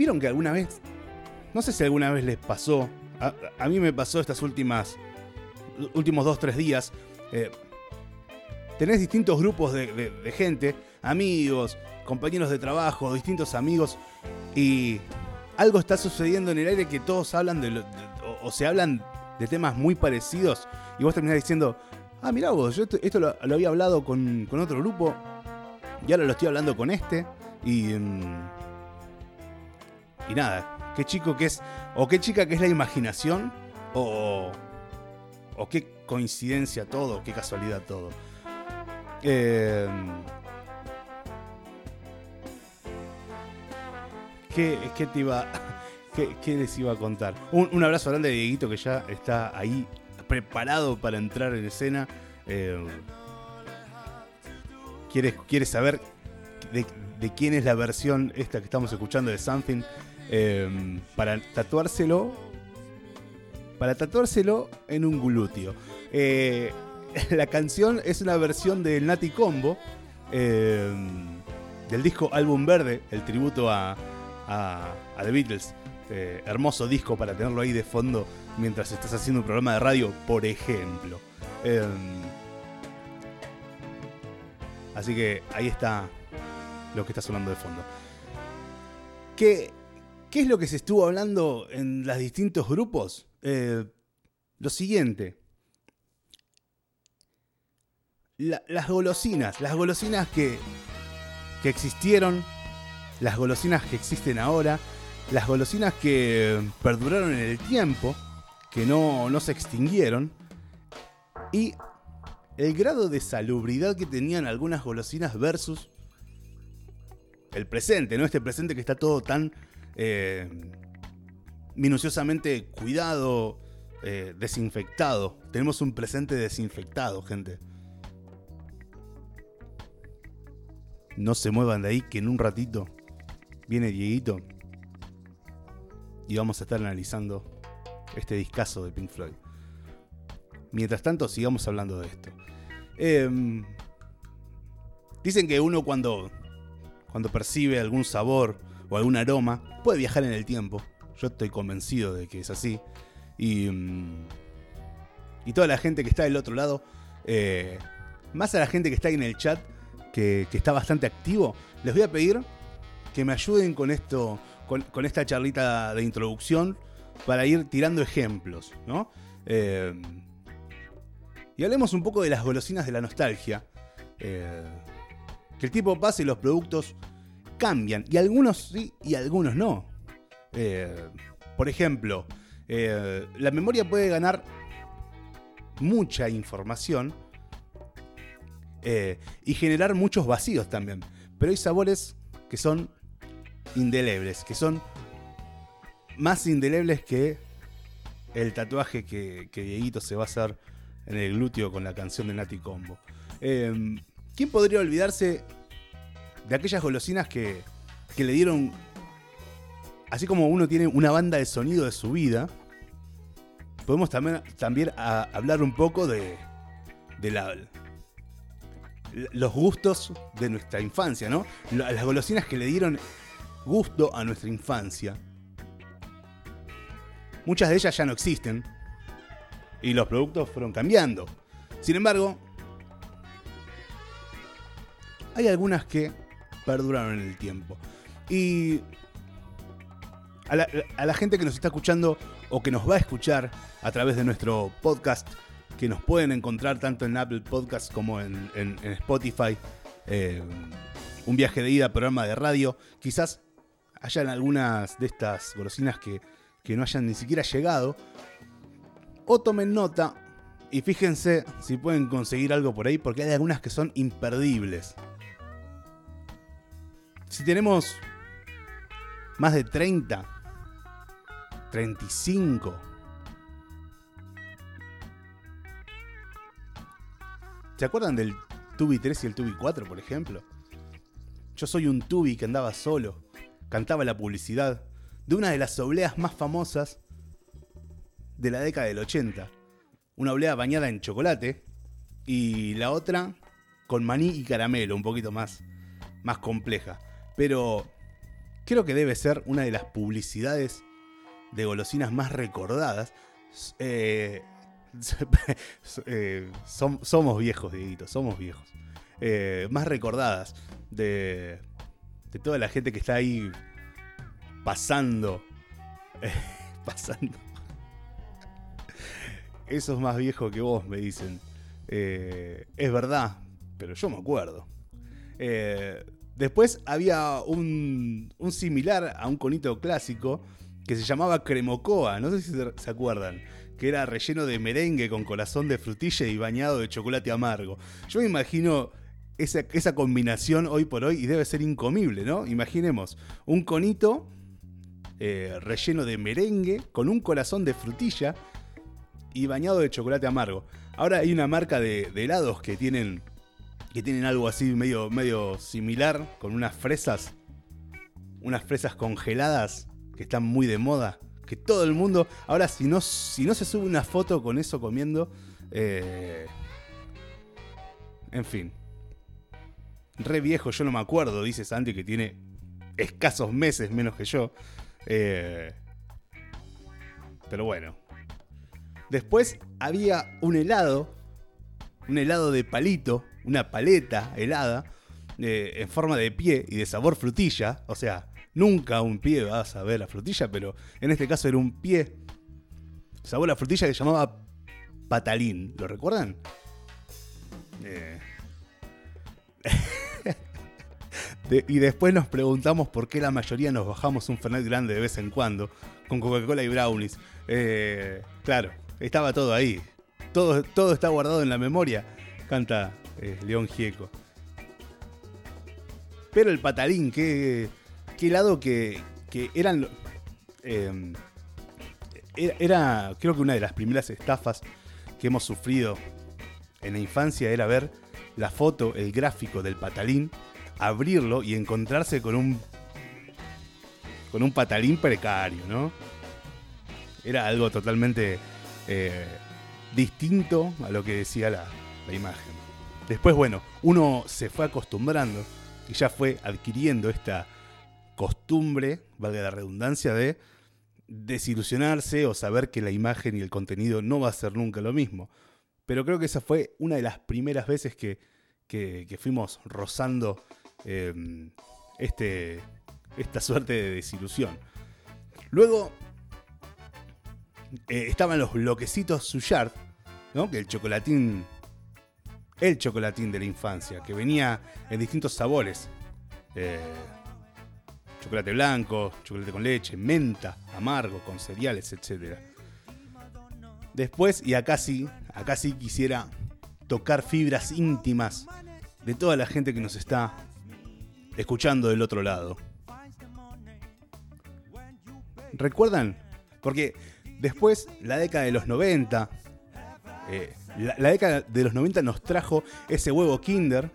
¿Vieron que alguna vez, no sé si alguna vez les pasó, a, mí me pasó estas últimas, últimos dos, tres días, eh, tenés distintos grupos de, gente, amigos, compañeros de trabajo, distintos amigos, y algo está sucediendo en el aire que todos hablan de, o, se hablan de temas muy parecidos, y vos terminás diciendo, ah, mirá vos, yo esto, lo, había hablado con, otro grupo, y ahora lo estoy hablando con este, y... Mm, y nada, qué chico que es, o qué chica que es la imaginación, o, o qué coincidencia todo, qué casualidad todo. Eh, ¿qué, te iba, qué, les iba a contar? Un, abrazo grande de Dieguito que ya está ahí preparado para entrar en escena. Eh, ¿quieres, saber de, quién es la versión esta que estamos escuchando de Something? Eh, para tatuárselo. Para tatuárselo en un glúteo. Eh, la canción es una versión del Nati Combo, eh, del disco Álbum Verde, el tributo a, The Beatles. Eh, hermoso disco para tenerlo ahí de fondo mientras estás haciendo un programa de radio, por ejemplo. Eh, así que ahí está lo que está sonando de fondo. ¿Qué, ¿Qué es lo que se estuvo hablando en los distintos grupos? lo siguiente las golosinas, las golosinas que, que existieron, las golosinas que existen ahora, las golosinas que perduraron en el tiempo, que no, no se extinguieron, y el grado de salubridad que tenían algunas golosinas versus el presente, ¿no? Este presente que está todo tan eh, minuciosamente cuidado, eh, desinfectado. Tenemos un presente desinfectado, gente. No se muevan de ahí, que en un ratito viene Dieguito y vamos a estar analizando este discazo de Pink Floyd. Mientras tanto, sigamos hablando de esto. Em, dicen que uno cuando, cuando percibe algún sabor o algún aroma puede viajar en el tiempo. Yo estoy convencido de que es así. Y, mm, y toda la gente que está del otro lado, eh, más a la gente que está ahí en el chat, que, está bastante activo, les voy a pedir que me ayuden con esto, con, esta charlita de introducción para ir tirando ejemplos, ¿no? Eh, y hablemos un poco de las golosinas de la nostalgia. Eh, que el tiempo pasa y los productos cambian. Y algunos sí y algunos no. Eh, por ejemplo, la memoria puede ganar mucha información eh, y generar muchos vacíos también. Pero hay sabores que son indelebles, que son más indelebles que el tatuaje que, que Dieguito se va a hacer en el glúteo con la canción de Nati Combo. ¿Quién podría olvidarse de aquellas golosinas que, que le dieron, así como uno tiene una banda de sonido de su vida, podemos también, también hablar un poco de, de la, los gustos de nuestra infancia, ¿no? Las golosinas que le dieron gusto a nuestra infancia. Muchas de ellas ya no existen y los productos fueron cambiando. Sin embargo, hay algunas que perduraron en el tiempo. Y a la, gente que nos está escuchando o que nos va a escuchar a través de nuestro podcast que nos pueden encontrar tanto en Apple Podcasts como en, Spotify. Eh, un viaje de ida, programa de radio. Quizás hayan algunas de estas golosinas que, que no hayan ni siquiera llegado. O tomen nota y fíjense si pueden conseguir algo por ahí, porque hay algunas que son imperdibles. Si tenemos más de 30, 35 ¿Se acuerdan del Tubi 3 y el Tubi 4, por ejemplo? Yo soy un Tubi que andaba solo, cantaba la publicidad de una de las obleas más famosas de la década del 80. Una oblea bañada en chocolate y la otra con maní y caramelo, un poquito más, más compleja. Pero creo que debe ser una de las publicidades de golosinas más recordadas. Eh, eh, somos viejos, Dieguito, somos viejos. Eh, más recordadas de, de toda la gente que está ahí pasando. pasando. Eso es más viejo que vos, me dicen. es verdad, pero yo me acuerdo. Después había un, un similar a un conito clásico que se llamaba Cremocoa, no sé si se acuerdan, que era relleno de merengue con corazón de frutilla y bañado de chocolate amargo. Yo me imagino esa, combinación hoy por hoy y debe ser incomible, ¿no? Imaginemos un conito eh, relleno de merengue con un corazón de frutilla y bañado de chocolate amargo. Ahora hay una marca de, helados que tienen, que tienen algo así medio, medio similar, con unas fresas, unas fresas congeladas que están muy de moda. Que todo el mundo. Ahora, si no, si no se sube una foto con eso comiendo. Eh, en fin. Re viejo, yo no me acuerdo, dice Santi, que tiene escasos meses menos que yo. Eh, pero bueno. Después había un helado. Un helado de palito. Una paleta helada. Eh, en forma de pie y de sabor frutilla. O sea, Nunca un pie vas a ver la frutilla, pero en este caso era un pie. Sabor la frutilla que se llamaba patalín. ¿Lo recuerdan? Eh. y después nos preguntamos por qué la mayoría nos bajamos un Fernet grande de vez en cuando, con Coca-Cola y brownies. Eh, claro, estaba todo ahí. Todo, todo está guardado en la memoria, canta eh, León Gieco. Pero el patalín, que qué lado que, eran... Em, era, creo que una de las primeras estafas que hemos sufrido en la infancia era ver la foto, el gráfico del patalín, abrirlo y encontrarse con un con un patalín precario, ¿no? Era algo totalmente eh, distinto a lo que decía la imagen. Después, bueno, uno se fue acostumbrando y ya fue adquiriendo esta costumbre, valga la redundancia, de desilusionarse o saber que la imagen y el contenido no va a ser nunca lo mismo. Pero creo que esa fue una de las primeras veces que, fuimos rozando em, este, esta suerte de desilusión. Luego eh, estaban los bloquecitos Suyard, ¿no? que el chocolatín, el chocolatín de la infancia, que venía en distintos sabores. Eh, chocolate blanco, chocolate con leche, menta, amargo, con cereales, etc. Después, y acá sí, acá sí quisiera tocar fibras íntimas de toda la gente que nos está escuchando del otro lado. ¿Recuerdan? Porque después, la década de los 90, eh, la década de los 90 nos trajo ese huevo Kinder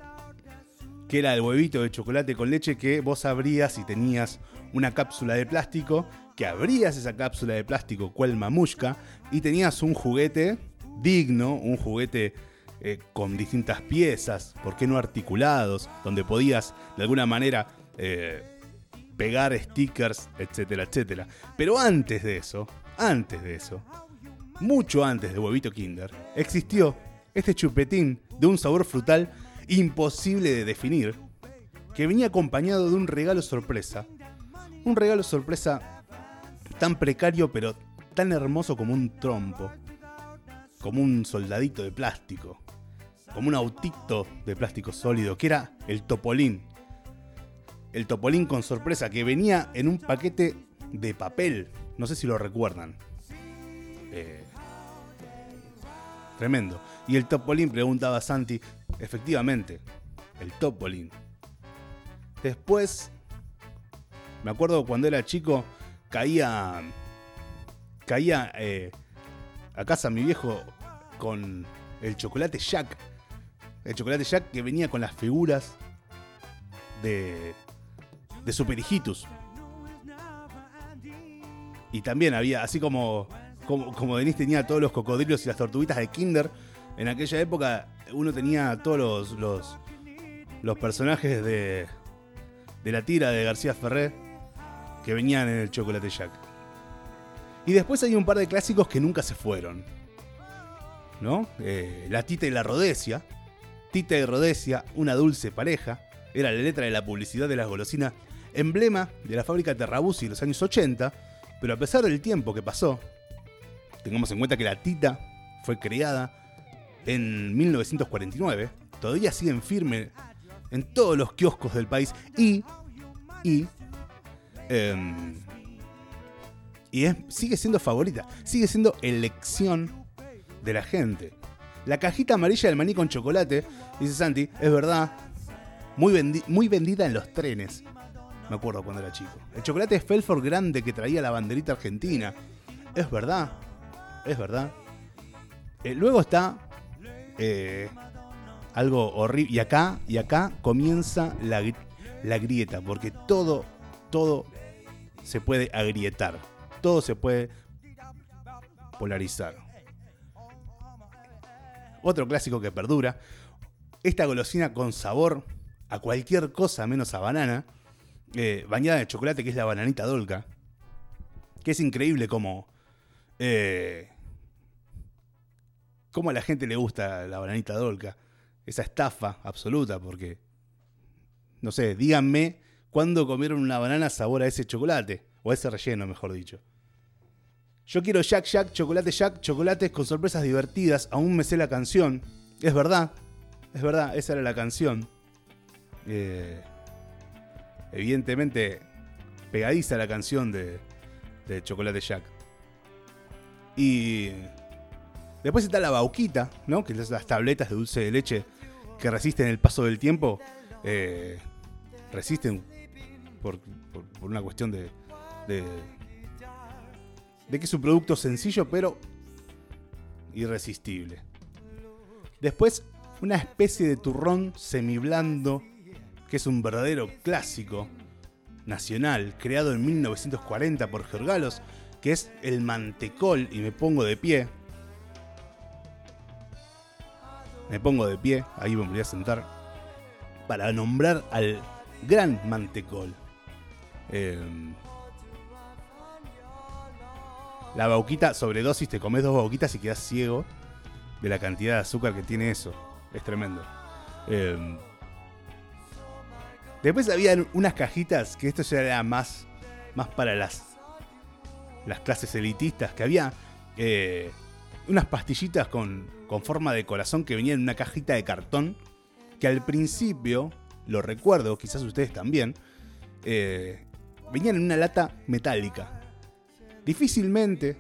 que era el huevito de chocolate con leche que vos abrías y tenías una cápsula de plástico, que abrías esa cápsula de plástico cual mamushka y tenías un juguete digno, un juguete eh, con distintas piezas, ¿por qué no articulados? Donde podías de alguna manera eh, pegar stickers, etcétera, etcétera. Pero antes de eso, antes de eso, mucho antes de Huevito Kinder, existió este chupetín de un sabor frutal imposible de definir, que venía acompañado de un regalo sorpresa. Un regalo sorpresa tan precario pero tan hermoso como un trompo, como un soldadito de plástico, como un autito de plástico sólido, que era el Topolín. El Topolín con sorpresa que venía en un paquete de papel, no sé si lo recuerdan. Eh, tremendo. Y el Topolín preguntaba a Santi, Efectivamente, el Topolin. Después, me acuerdo cuando era chico, caía. Caía eh, a casa mi viejo con el chocolate Jack. El chocolate Jack que venía con las figuras de. de Super. Y también había, así como, como, como Denis tenía todos los cocodrilos y las tortuguitas de Kinder, en aquella época uno tenía todos los, los, personajes de, de la tira de García Ferré que venían en el Chocolate Jack. Y después hay un par de clásicos que nunca se fueron. ¿No? Eh, la Tita y la Rodesia. Tita y Rodesia, una dulce pareja. Era la letra de la publicidad de las golosinas, emblema de la fábrica Terrabuzzi de los años 80. Pero a pesar del tiempo que pasó, tengamos en cuenta que la Tita fue creada en 1949, todavía siguen firme en todos los kioscos del país y, y, em, y sigue siendo favorita, sigue siendo elección de la gente. La cajita amarilla del maní con chocolate, dice Santi, es verdad, muy, muy vendida en los trenes. Me acuerdo cuando era chico. El chocolate Felford grande que traía la banderita argentina. Es verdad, es verdad. Eh, luego está eh, algo horrible. Y acá, y acá comienza la, la grieta, porque todo, todo se puede agrietar. Todo se puede polarizar. Otro clásico que perdura. Esta golosina con sabor a cualquier cosa menos a banana. Eh, bañada de chocolate, que es la bananita dolca. Que es increíble como. Eh, cómo a la gente le gusta la bananita dolca. Esa estafa absoluta, porque, no sé, díganme cuándo comieron una banana sabor a ese chocolate, o a ese relleno, mejor dicho. Yo quiero Jack Jack, chocolate Jack, chocolates con sorpresas divertidas, aún me sé la canción. Es verdad, es verdad, esa era la canción. Eh, evidentemente, pegadiza la canción de, de Chocolate Jack. Y Después está la bauquita, ¿no? Que son las tabletas de dulce de leche que resisten el paso del tiempo. Eh, resisten por, una cuestión de, de, de que es un producto sencillo pero irresistible. Después, una especie de turrón semiblando, que es un verdadero clásico nacional, creado en 1940 por Gergalos, que es el mantecol, y me pongo de pie, me pongo de pie, ahí me voy a sentar, para nombrar al gran mantecol. Em, la bauquita, sobredosis, te comes dos bauquitas y quedas ciego de la cantidad de azúcar que tiene eso. Es tremendo. Em, después había unas cajitas, que esto ya era más, más para las, las clases elitistas, que había eh, unas pastillitas con, con forma de corazón que venían en una cajita de cartón, que al principio, lo recuerdo, quizás ustedes también, eh, venían en una lata metálica. Difícilmente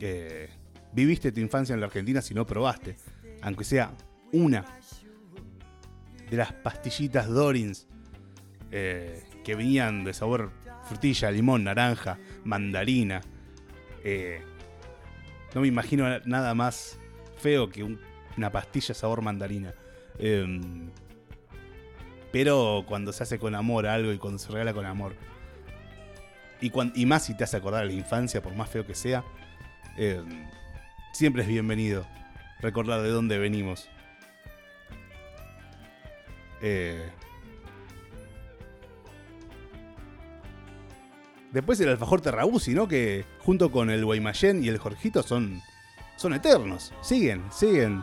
eh, viviste tu infancia en la Argentina si no probaste, aunque sea una de las pastillitas Dorins eh, que venían de sabor frutilla, limón, naranja, mandarina. No me imagino nada más feo que una pastilla sabor mandarina. Em, pero cuando se hace con amor algo y cuando se regala con amor. Y, más si te hace acordar a la infancia, por más feo que sea, em, siempre es bienvenido recordar de dónde venimos. Eh, Después el alfajor Terrabusi, ¿no? Que junto con el Guaymallén y el Jorgito son, son eternos. Siguen, siguen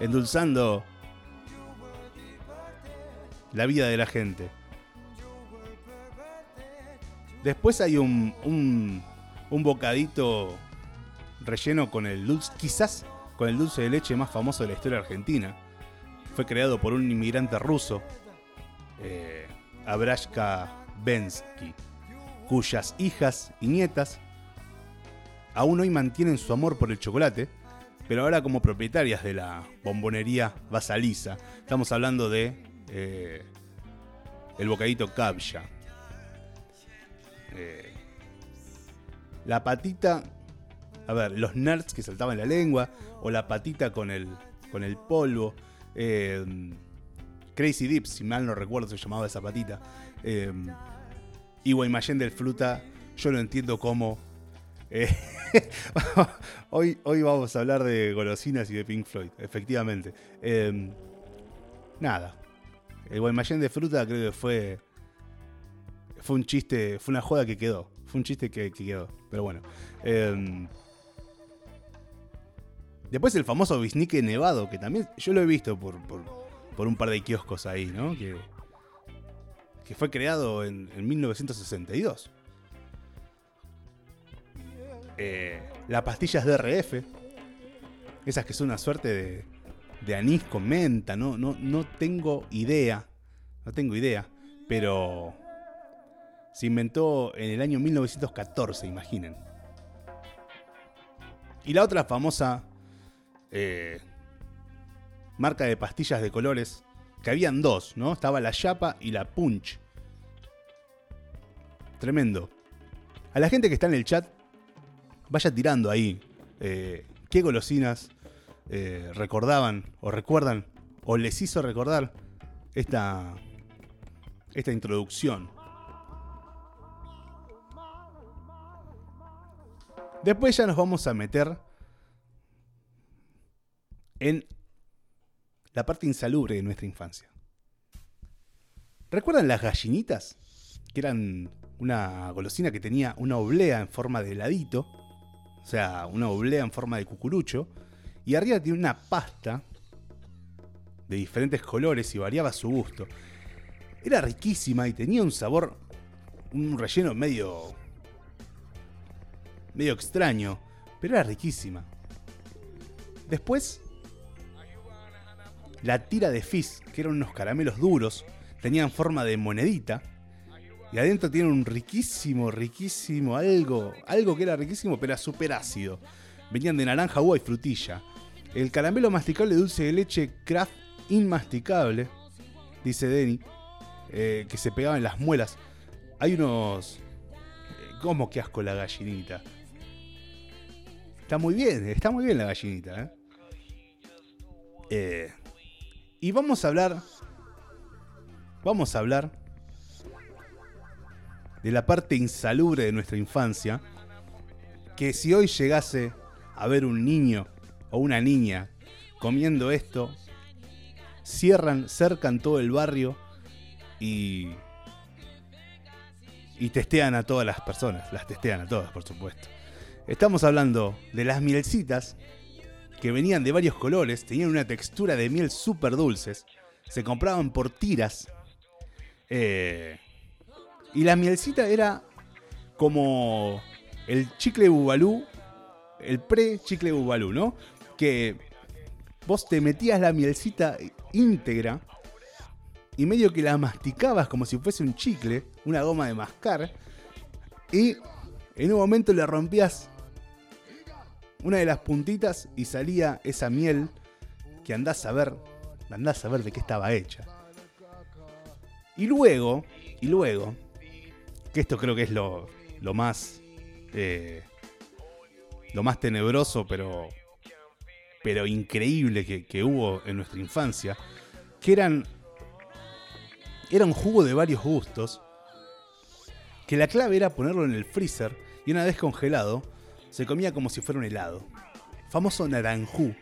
endulzando la vida de la gente. Después hay un, un, bocadito relleno con el dulce, quizás con el dulce de leche más famoso de la historia argentina. Fue creado por un inmigrante ruso, eh, Abrashka Bensky cuyas hijas y nietas aún hoy mantienen su amor por el chocolate, pero ahora como propietarias de la bombonería Basaliza. Estamos hablando de eh, el bocadito Kabja. Eh, la patita, a ver, los nerds que saltaban la lengua, o la patita con el, con el polvo. Eh, Crazy Dips, si mal no recuerdo, se llamaba esa patita. Y Guaymallén del Fruta, yo lo entiendo como. Hoy, hoy vamos a hablar de golosinas y de Pink Floyd, efectivamente. Em, nada. El Guaymallén de Fruta creo que fue. fue un chiste, fue una joda que quedó. Fue un chiste que, quedó. Pero bueno. Em, después el famoso bisnique nevado, que también yo lo he visto por, por, un par de kioscos ahí, ¿no? Que, que fue creado en, 1962. Eh, las pastillas DRF, esas que son una suerte de, de anís con menta, no, no, no tengo idea, no tengo idea, pero se inventó en el año 1914, imaginen. Y la otra famosa eh, marca de pastillas de colores, que habían dos, ¿no? Estaba la Chapa y la Punch. Tremendo. A la gente que está en el chat, vaya tirando ahí eh, qué golosinas eh, recordaban o recuerdan o les hizo recordar esta, esta introducción Después ya nos vamos a meter en la parte insalubre de nuestra infancia. ¿Recuerdan las gallinitas? Que eran una golosina que tenía una oblea en forma de heladito, o sea, una oblea en forma de cucurucho, y arriba tenía una pasta de diferentes colores y variaba su gusto. Era riquísima y tenía un sabor, un relleno medio medio extraño, pero era riquísima. Después, la tira de fizz, que eran unos caramelos duros, tenían forma de monedita. Y adentro tiene un riquísimo, riquísimo algo, algo que era riquísimo, pero era súper ácido. Venían de naranja, uva y frutilla. El caramelo masticable dulce de leche Kraft inmasticable, dice Denny, eh, que se pegaba en las muelas. Hay unos... Eh, ¿Cómo que asco la gallinita? Está muy bien, está muy bien la gallinita. ¿eh? Y vamos a hablar. Vamos a hablar de la parte insalubre de nuestra infancia. Que si hoy llegase a ver un niño o una niña comiendo esto, cierran, cercan todo el barrio y. y testean a todas las personas. Las testean a todas, por supuesto. Estamos hablando de las mielcitas que venían de varios colores, tenían una textura de miel súper dulces, se compraban por tiras. Eh, y la mielcita era como el chicle bubalú, el pre-chicle bubalú, ¿no? Que vos te metías la mielcita íntegra y medio que la masticabas como si fuese un chicle, una goma de mascar, y en un momento le rompías una de las puntitas y salía esa miel que andás a ver, andás a ver de qué estaba hecha. Y luego, y luego, que esto creo que es lo, lo más, eh, lo más tenebroso, pero, pero increíble que, que hubo en nuestra infancia, que eran, era un jugo de varios gustos, que la clave era ponerlo en el freezer y una vez congelado, se comía como si fuera un helado. Famoso naranjú.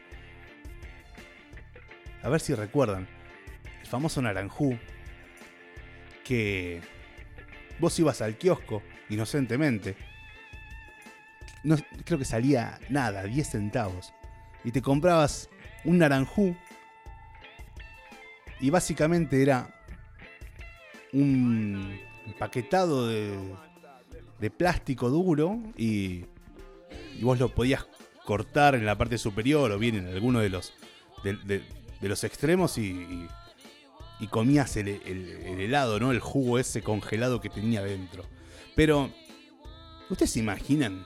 A ver si recuerdan. El famoso naranjú. Que vos ibas al kiosco inocentemente. No, creo que salía nada, 10 centavos. Y te comprabas un naranjú. Y básicamente era un empaquetado de, de plástico duro y y vos lo podías cortar en la parte superior o bien en alguno de los, de, los extremos y, y, comías el, helado, ¿no? El jugo ese congelado que tenía dentro. Pero, ¿ustedes se imaginan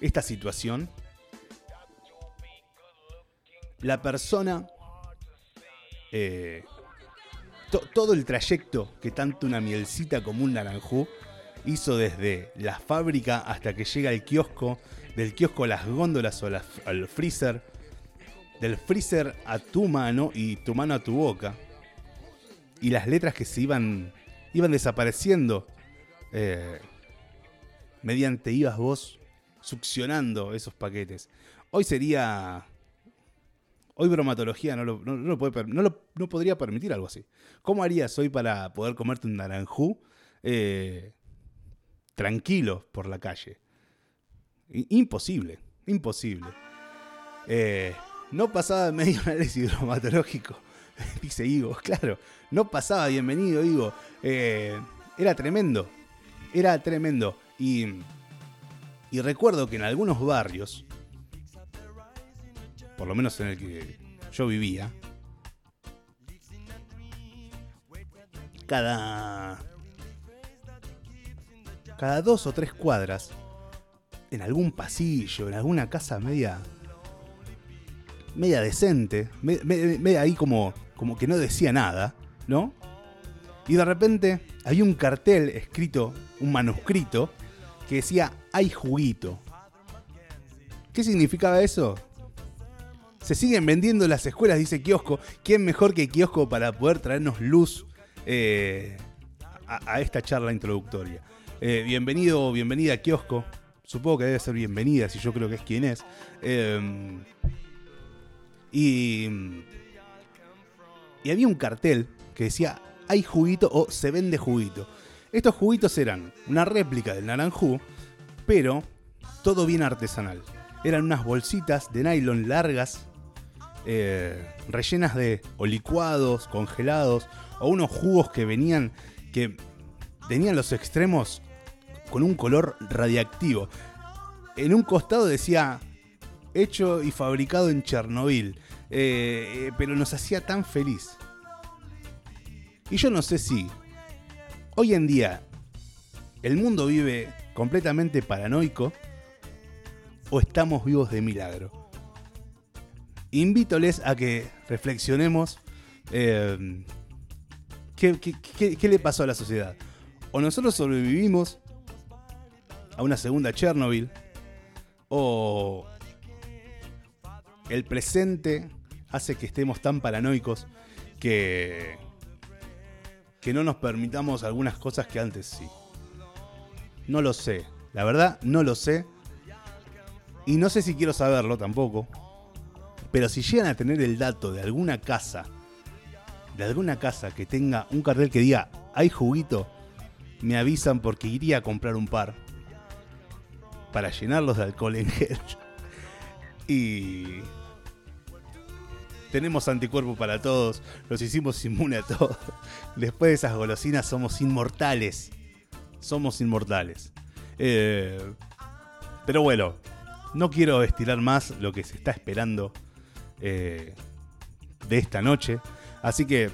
esta situación? La persona... Eh, todo el trayecto que tanto una mielcita como un naranjú hizo desde la fábrica hasta que llega al kiosco, del kiosco a las góndolas o al freezer, del freezer a tu mano y tu mano a tu boca. Y las letras que se iban, iban desapareciendo eh, mediante ibas vos succionando esos paquetes. Hoy sería... Hoy bromatología no, lo, no, podría permitir algo así. ¿Cómo harías hoy para poder comerte un naranjú eh, tranquilos por la calle. Imposible, imposible. Eh, no pasaba medio análisis hidromatológico, dice Igo, claro, no pasaba bienvenido Igo. Eh, era tremendo, era tremendo. Y, y recuerdo que en algunos barrios, por lo menos en el que yo vivía, cada cada dos o tres cuadras, en algún pasillo, en alguna casa media media decente, media, ahí como, como que no decía nada, ¿no? Y de repente había un cartel escrito, un manuscrito, que decía, hay juguito. ¿Qué significaba eso? Se siguen vendiendo las escuelas, dice Kiosco. ¿Quién mejor que Kiosco para poder traernos luz eh, a, esta charla introductoria? Eh, bienvenido, bienvenida a Kiosco. Supongo que debe ser bienvenida, si yo creo que es quien es. Em, y, y había un cartel que decía, hay juguito o se vende juguito. Estos juguitos eran una réplica del naranjú, pero todo bien artesanal. Eran unas bolsitas de nylon largas, eh, rellenas de o licuados, congelados, o unos jugos que venían, que tenían los extremos con un color radiactivo. En un costado decía hecho y fabricado en Chernobyl, eh, pero nos hacía tan feliz. Y yo no sé si hoy en día el mundo vive completamente paranoico o estamos vivos de milagro. Invítoles a que reflexionemos eh, qué le pasó a la sociedad. O nosotros sobrevivimos a una segunda Chernobyl o el presente hace que estemos tan paranoicos que que no nos permitamos algunas cosas que antes sí. No lo sé, la verdad no lo sé. Y no sé si quiero saberlo tampoco. Pero si llegan a tener el dato de alguna casa, de alguna casa que tenga un cartel que diga hay juguito, me avisan porque iría a comprar un par para llenarlos de alcohol en gel. Y tenemos anticuerpo para todos, los hicimos inmune a todos. Después de esas golosinas somos inmortales. Somos inmortales. Eh, pero bueno, no quiero estirar más lo que se está esperando eh, de esta noche. Así que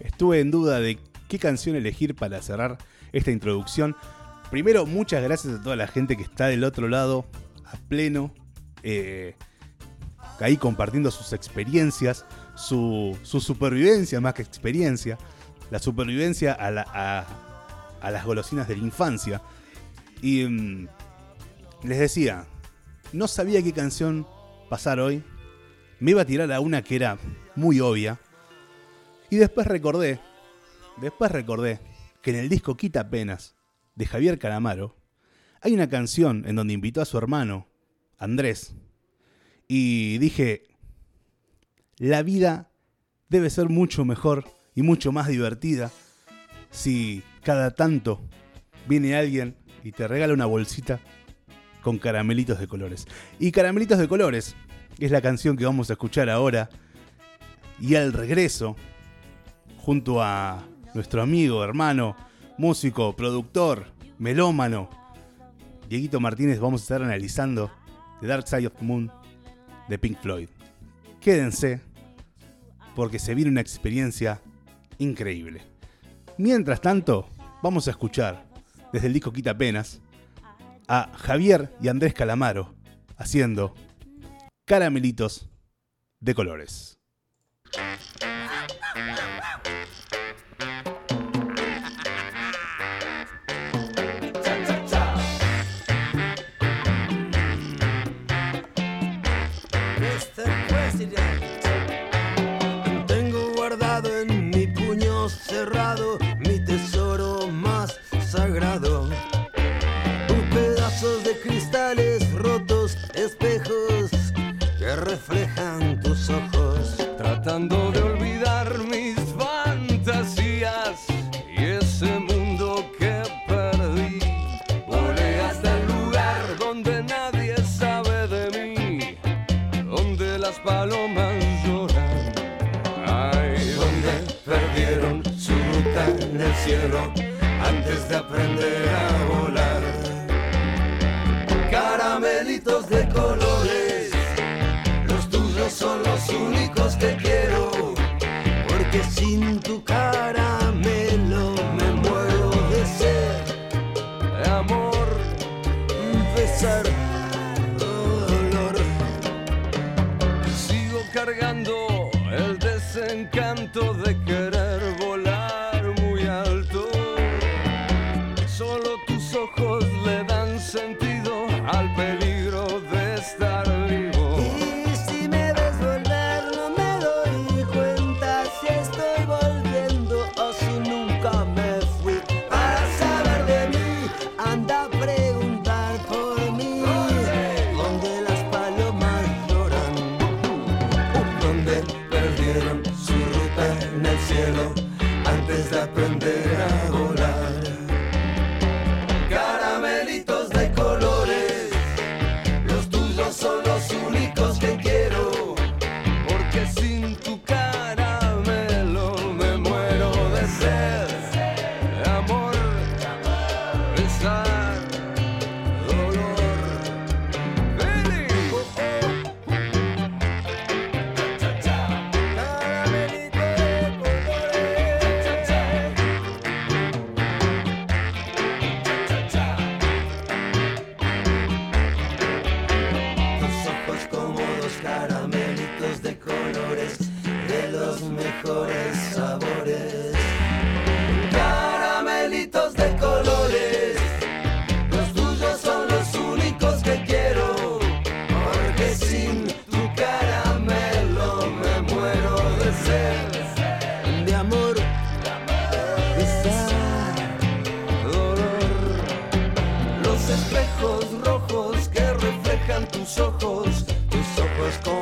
estuve en duda de qué canción elegir para cerrar esta introducción. Primero, muchas gracias a toda la gente que está del otro lado, a pleno, eh, ahí compartiendo sus experiencias, su, supervivencia más que experiencia, la supervivencia a, las golosinas de la infancia. Y mm, les decía, no sabía qué canción pasar hoy, me iba a tirar a una que era muy obvia, y después recordé, después recordé que en el disco Quita Penas, de Javier Calamaro, hay una canción en donde invitó a su hermano, Andrés, y dije, la vida debe ser mucho mejor y mucho más divertida si cada tanto viene alguien y te regala una bolsita con caramelitos de colores. Y caramelitos de colores es la canción que vamos a escuchar ahora. Y al regreso, junto a nuestro amigo, hermano, músico, productor, melómano, Dieguito Martínez, vamos a estar analizando The Dark Side of the Moon de Pink Floyd. Quédense, porque se viene una experiencia increíble. Mientras tanto, vamos a escuchar, desde el disco Quita Penas, a Javier y Andrés Calamaro haciendo caramelitos de colores. antes de aprender a volar. Caramelitos de colores, los tuyos son los únicos que quiero, porque sin tu caramelo me muero de sed, de amor, pesar, dolor. Sigo cargando el desencanto de ojos, tus ojos con